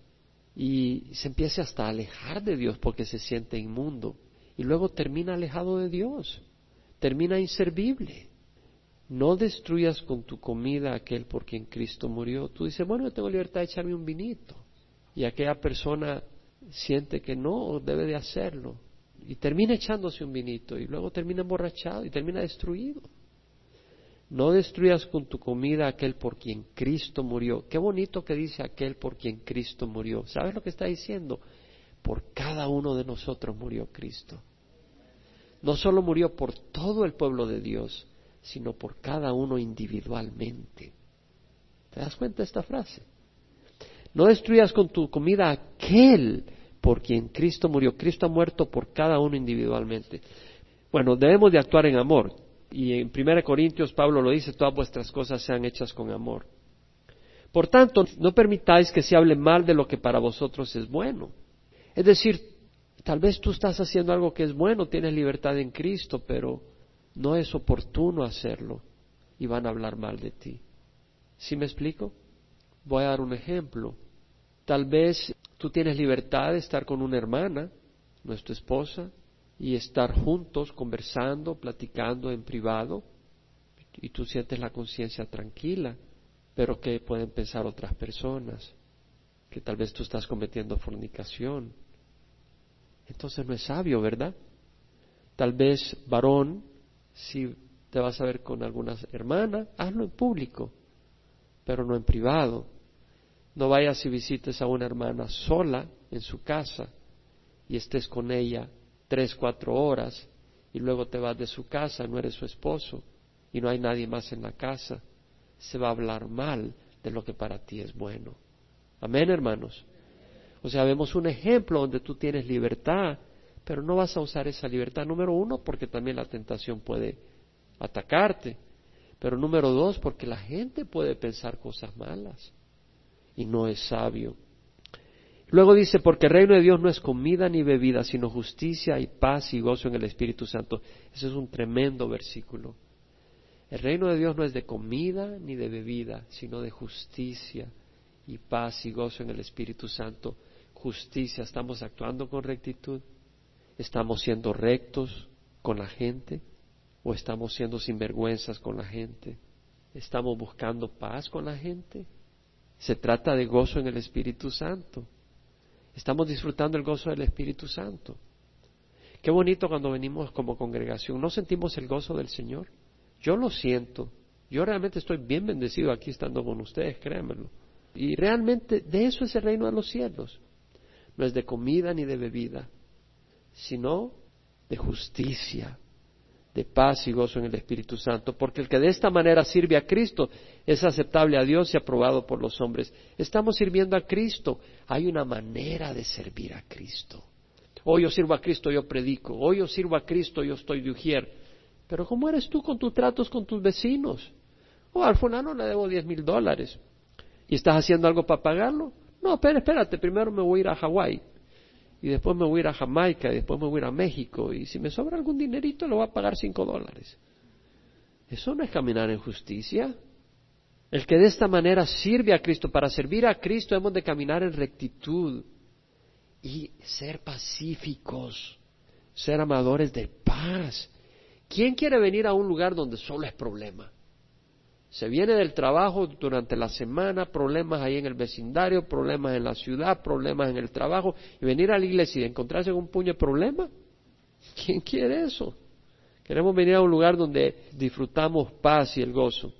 y se empiece hasta a alejar de Dios porque se siente inmundo y luego termina alejado de Dios, termina inservible. No destruyas con tu comida aquel por quien Cristo murió. Tú dices, bueno, yo tengo libertad de echarme un vinito. Y aquella persona siente que no debe de hacerlo. Y termina echándose un vinito y luego termina emborrachado y termina destruido. No destruyas con tu comida aquel por quien Cristo murió. Qué bonito que dice aquel por quien Cristo murió. ¿Sabes lo que está diciendo? Por cada uno de nosotros murió Cristo. No solo murió por todo el pueblo de Dios, sino por cada uno individualmente. ¿Te das cuenta de esta frase? No destruyas con tu comida aquel por quien Cristo murió. Cristo ha muerto por cada uno individualmente. Bueno, debemos de actuar en amor. Y en 1 Corintios Pablo lo dice, todas vuestras cosas sean hechas con amor. Por tanto, no permitáis que se hable mal de lo que para vosotros es bueno. Es decir, tal vez tú estás haciendo algo que es bueno, tienes libertad en Cristo, pero no es oportuno hacerlo y van a hablar mal de ti. ¿Sí me explico? Voy a dar un ejemplo. Tal vez tú tienes libertad de estar con una hermana, nuestra esposa, y estar juntos conversando, platicando en privado, y tú sientes la conciencia tranquila, pero que pueden pensar otras personas, que tal vez tú estás cometiendo fornicación. Entonces no es sabio, ¿verdad? Tal vez varón si te vas a ver con alguna hermana, hazlo en público, pero no en privado. No vayas y visites a una hermana sola en su casa y estés con ella tres, cuatro horas y luego te vas de su casa, no eres su esposo y no hay nadie más en la casa. Se va a hablar mal de lo que para ti es bueno. Amén, hermanos. O sea, vemos un ejemplo donde tú tienes libertad pero no vas a usar esa libertad, número uno, porque también la tentación puede atacarte, pero número dos, porque la gente puede pensar cosas malas y no es sabio. Luego dice, porque el reino de Dios no es comida ni bebida, sino justicia y paz y gozo en el Espíritu Santo. Ese es un tremendo versículo. El reino de Dios no es de comida ni de bebida, sino de justicia y paz y gozo en el Espíritu Santo. Justicia, estamos actuando con rectitud. ¿Estamos siendo rectos con la gente o estamos siendo sinvergüenzas con la gente? ¿Estamos buscando paz con la gente? Se trata de gozo en el Espíritu Santo. Estamos disfrutando el gozo del Espíritu Santo. Qué bonito cuando venimos como congregación. ¿No sentimos el gozo del Señor? Yo lo siento. Yo realmente estoy bien bendecido aquí estando con ustedes, créanmelo. Y realmente de eso es el reino de los cielos. No es de comida ni de bebida, sino de justicia, de paz y gozo en el Espíritu Santo, porque el que de esta manera sirve a Cristo es aceptable a Dios y aprobado por los hombres. Estamos sirviendo a Cristo. Hay una manera de servir a Cristo. Hoy yo sirvo a Cristo, yo predico. Hoy yo sirvo a Cristo, yo estoy de ujier. Pero ¿cómo eres tú con tus tratos con tus vecinos? O oh, al fulano le debo diez mil dólares. ¿Y estás haciendo algo para pagarlo? No, espera, espérate, primero me voy a ir a Hawái. Y después me voy a ir a Jamaica, y después me voy a ir a México. Y si me sobra algún dinerito, le voy a pagar cinco dólares. Eso no es caminar en justicia. El que de esta manera sirve a Cristo, para servir a Cristo hemos de caminar en rectitud y ser pacíficos, ser amadores de paz. ¿Quién quiere venir a un lugar donde solo es problema? Se viene del trabajo durante la semana, problemas ahí en el vecindario, problemas en la ciudad, problemas en el trabajo, y venir a la iglesia y encontrarse con un puño de problemas. ¿Quién quiere eso? Queremos venir a un lugar donde disfrutamos paz y el gozo.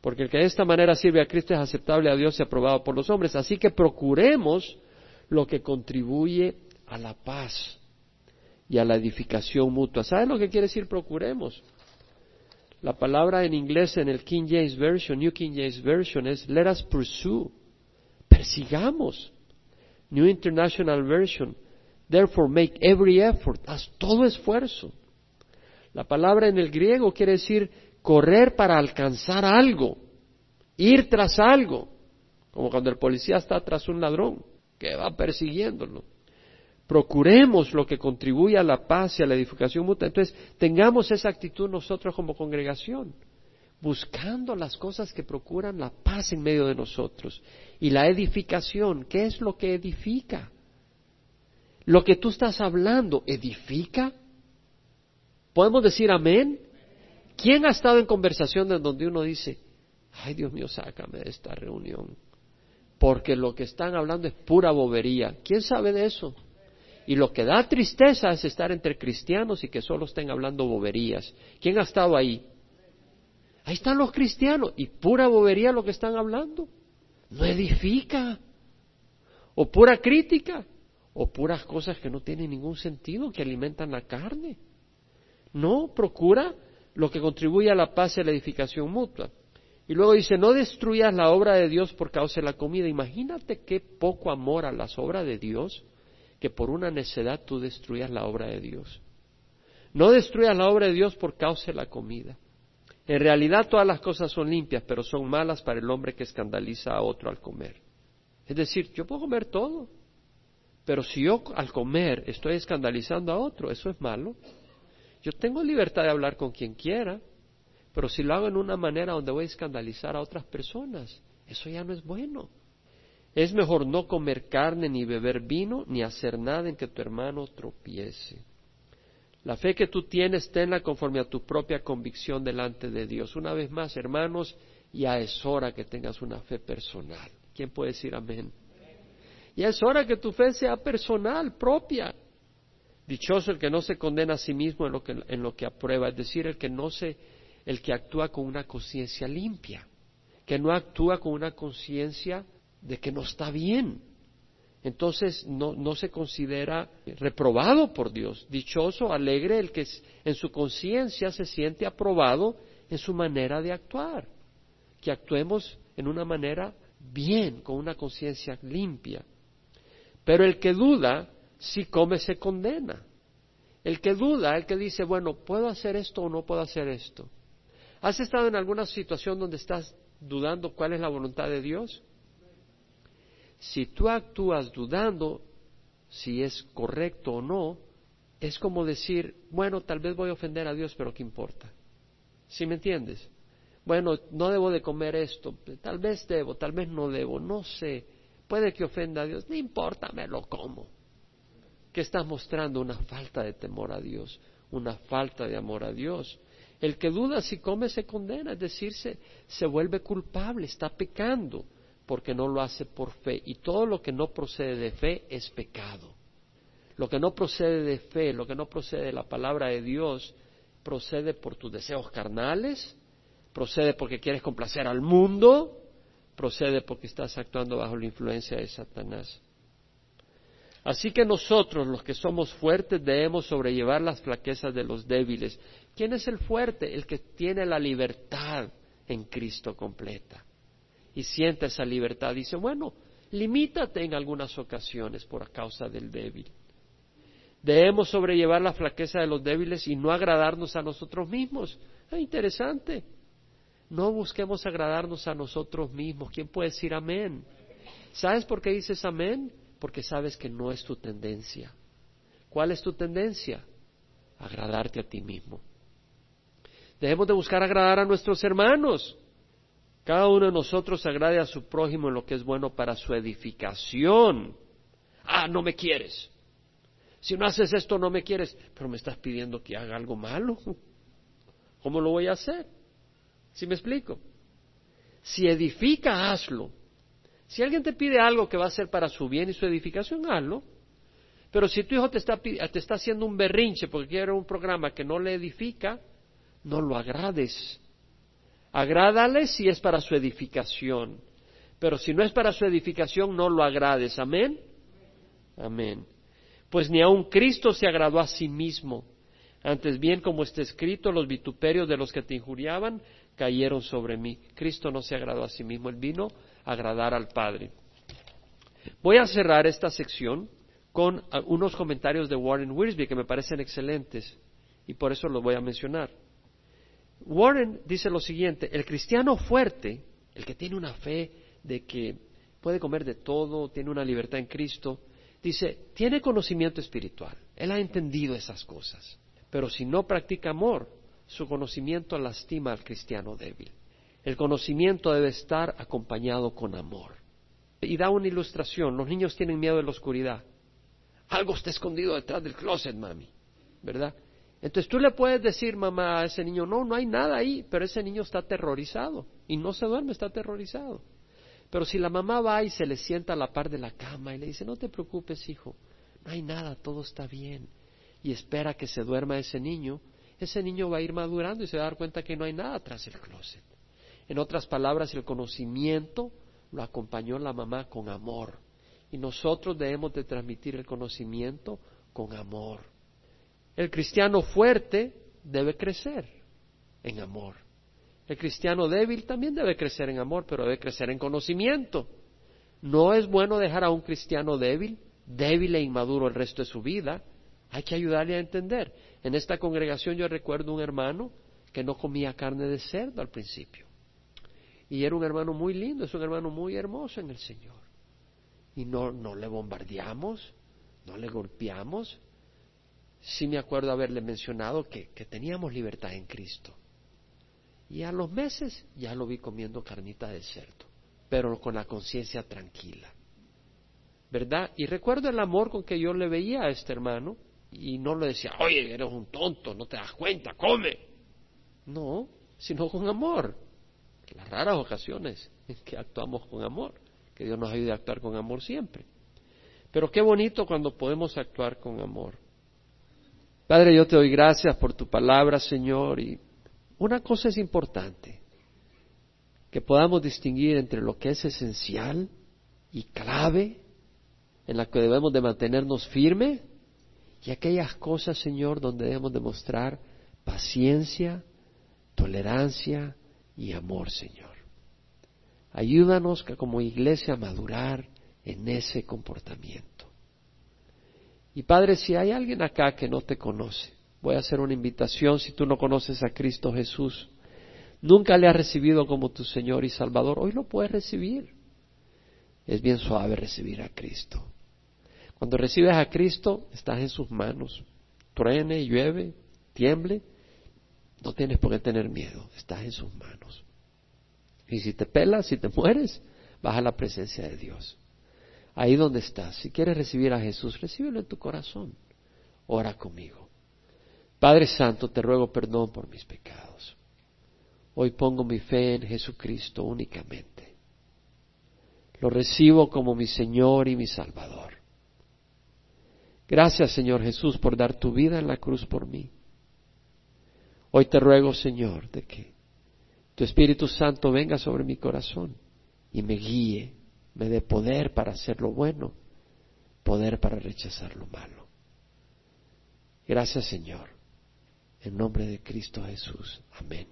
Porque el que de esta manera sirve a Cristo es aceptable a Dios y aprobado por los hombres. Así que procuremos lo que contribuye a la paz y a la edificación mutua. ¿Saben lo que quiere decir procuremos? La palabra en inglés en el King James Version, New King James Version es let us pursue. Persigamos. New International Version, therefore make every effort. Haz todo esfuerzo. La palabra en el griego quiere decir correr para alcanzar algo, ir tras algo, como cuando el policía está tras un ladrón que va persiguiéndolo. Procuremos lo que contribuye a la paz y a la edificación mutua. Entonces, tengamos esa actitud nosotros como congregación, buscando las cosas que procuran la paz en medio de nosotros. Y la edificación, ¿qué es lo que edifica? Lo que tú estás hablando, ¿edifica? ¿Podemos decir amén? ¿Quién ha estado en conversaciones donde uno dice, ay Dios mío, sácame de esta reunión? Porque lo que están hablando es pura bobería. ¿Quién sabe de eso? Y lo que da tristeza es estar entre cristianos y que solo estén hablando boberías. ¿Quién ha estado ahí? Ahí están los cristianos y pura bobería lo que están hablando. No edifica. O pura crítica. O puras cosas que no tienen ningún sentido, que alimentan la carne. No, procura lo que contribuye a la paz y a la edificación mutua. Y luego dice, no destruyas la obra de Dios por causa de la comida. Imagínate qué poco amor a las obras de Dios que por una necedad tú destruyas la obra de Dios. No destruyas la obra de Dios por causa de la comida. En realidad todas las cosas son limpias, pero son malas para el hombre que escandaliza a otro al comer. Es decir, yo puedo comer todo, pero si yo al comer estoy escandalizando a otro, eso es malo. Yo tengo libertad de hablar con quien quiera, pero si lo hago en una manera donde voy a escandalizar a otras personas, eso ya no es bueno. Es mejor no comer carne ni beber vino ni hacer nada en que tu hermano tropiece. La fe que tú tienes, tenla conforme a tu propia convicción delante de Dios. Una vez más, hermanos, ya es hora que tengas una fe personal. ¿Quién puede decir amén? Ya es hora que tu fe sea personal, propia. Dichoso el que no se condena a sí mismo en lo que, en lo que aprueba, es decir, el que no se, el que actúa con una conciencia limpia, que no actúa con una conciencia de que no está bien. Entonces no, no se considera reprobado por Dios. Dichoso, alegre el que en su conciencia se siente aprobado en su manera de actuar. Que actuemos en una manera bien, con una conciencia limpia. Pero el que duda, si come se condena. El que duda, el que dice, bueno, ¿puedo hacer esto o no puedo hacer esto? ¿Has estado en alguna situación donde estás dudando cuál es la voluntad de Dios? Si tú actúas dudando si es correcto o no, es como decir, bueno, tal vez voy a ofender a Dios, pero ¿qué importa? ¿Sí me entiendes? Bueno, no debo de comer esto, tal vez debo, tal vez no debo, no sé. Puede que ofenda a Dios, no importa, me lo como. ¿Qué estás mostrando? Una falta de temor a Dios, una falta de amor a Dios. El que duda si come se condena, es decir, se vuelve culpable, está pecando porque no lo hace por fe. Y todo lo que no procede de fe es pecado. Lo que no procede de fe, lo que no procede de la palabra de Dios, procede por tus deseos carnales, procede porque quieres complacer al mundo, procede porque estás actuando bajo la influencia de Satanás. Así que nosotros, los que somos fuertes, debemos sobrellevar las flaquezas de los débiles. ¿Quién es el fuerte? El que tiene la libertad en Cristo completa y siente esa libertad, dice, bueno, limítate en algunas ocasiones por causa del débil. Debemos sobrellevar la flaqueza de los débiles y no agradarnos a nosotros mismos. Es interesante. No busquemos agradarnos a nosotros mismos. ¿Quién puede decir amén? ¿Sabes por qué dices amén? Porque sabes que no es tu tendencia. ¿Cuál es tu tendencia? Agradarte a ti mismo. Debemos de buscar agradar a nuestros hermanos. Cada uno de nosotros agrade a su prójimo en lo que es bueno para su edificación. Ah, no me quieres. Si no haces esto, no me quieres, pero me estás pidiendo que haga algo malo. ¿Cómo lo voy a hacer? ¿Sí me explico? Si edifica, hazlo. Si alguien te pide algo que va a ser para su bien y su edificación, hazlo. Pero si tu hijo te está, te está haciendo un berrinche porque quiere un programa que no le edifica, no lo agrades. Agrádale si es para su edificación. Pero si no es para su edificación, no lo agrades. Amén. Amén pues ni aun Cristo se agradó a sí mismo. Antes bien, como está escrito, los vituperios de los que te injuriaban cayeron sobre mí. Cristo no se agradó a sí mismo, él vino a agradar al Padre. Voy a cerrar esta sección con unos comentarios de Warren Wiersbe que me parecen excelentes y por eso los voy a mencionar. Warren dice lo siguiente, el cristiano fuerte, el que tiene una fe de que puede comer de todo, tiene una libertad en Cristo, Dice, tiene conocimiento espiritual, él ha entendido esas cosas, pero si no practica amor, su conocimiento lastima al cristiano débil. El conocimiento debe estar acompañado con amor. Y da una ilustración, los niños tienen miedo de la oscuridad. Algo está escondido detrás del closet, mami, ¿verdad? Entonces tú le puedes decir, mamá, a ese niño, no, no hay nada ahí, pero ese niño está aterrorizado y no se duerme, está aterrorizado. Pero si la mamá va y se le sienta a la par de la cama y le dice, no te preocupes, hijo, no hay nada, todo está bien, y espera que se duerma ese niño, ese niño va a ir madurando y se va a dar cuenta que no hay nada tras el closet. En otras palabras, el conocimiento lo acompañó la mamá con amor. Y nosotros debemos de transmitir el conocimiento con amor. El cristiano fuerte debe crecer en amor. El cristiano débil también debe crecer en amor, pero debe crecer en conocimiento. No es bueno dejar a un cristiano débil, débil e inmaduro el resto de su vida. Hay que ayudarle a entender. En esta congregación yo recuerdo un hermano que no comía carne de cerdo al principio. Y era un hermano muy lindo, es un hermano muy hermoso en el Señor. Y no, no le bombardeamos, no le golpeamos. Sí me acuerdo haberle mencionado que teníamos libertad en Cristo y a los meses ya lo vi comiendo carnita de cerdo, pero con la conciencia tranquila. ¿Verdad? Y recuerdo el amor con que yo le veía a este hermano y no le decía, oye, eres un tonto, no te das cuenta, come. No, sino con amor. Las raras ocasiones en que actuamos con amor. Que Dios nos ayude a actuar con amor siempre. Pero qué bonito cuando podemos actuar con amor. Padre, yo te doy gracias por tu palabra, Señor, y una cosa es importante, que podamos distinguir entre lo que es esencial y clave, en la que debemos de mantenernos firmes, y aquellas cosas, Señor, donde debemos demostrar paciencia, tolerancia y amor, Señor. Ayúdanos como iglesia a madurar en ese comportamiento. Y Padre, si hay alguien acá que no te conoce, voy a hacer una invitación si tú no conoces a Cristo Jesús. Nunca le has recibido como tu Señor y Salvador. Hoy lo puedes recibir. Es bien suave recibir a Cristo. Cuando recibes a Cristo, estás en sus manos. Truene, llueve, tiemble. No tienes por qué tener miedo. Estás en sus manos. Y si te pelas, si te mueres, vas a la presencia de Dios. Ahí donde estás. Si quieres recibir a Jesús, recíbelo en tu corazón. Ora conmigo. Padre Santo, te ruego perdón por mis pecados. Hoy pongo mi fe en Jesucristo únicamente. Lo recibo como mi Señor y mi Salvador. Gracias, Señor Jesús, por dar tu vida en la cruz por mí. Hoy te ruego, Señor, de que tu Espíritu Santo venga sobre mi corazón y me guíe, me dé poder para hacer lo bueno, poder para rechazar lo malo. Gracias, Señor. En nombre de Cristo Jesús. Amén.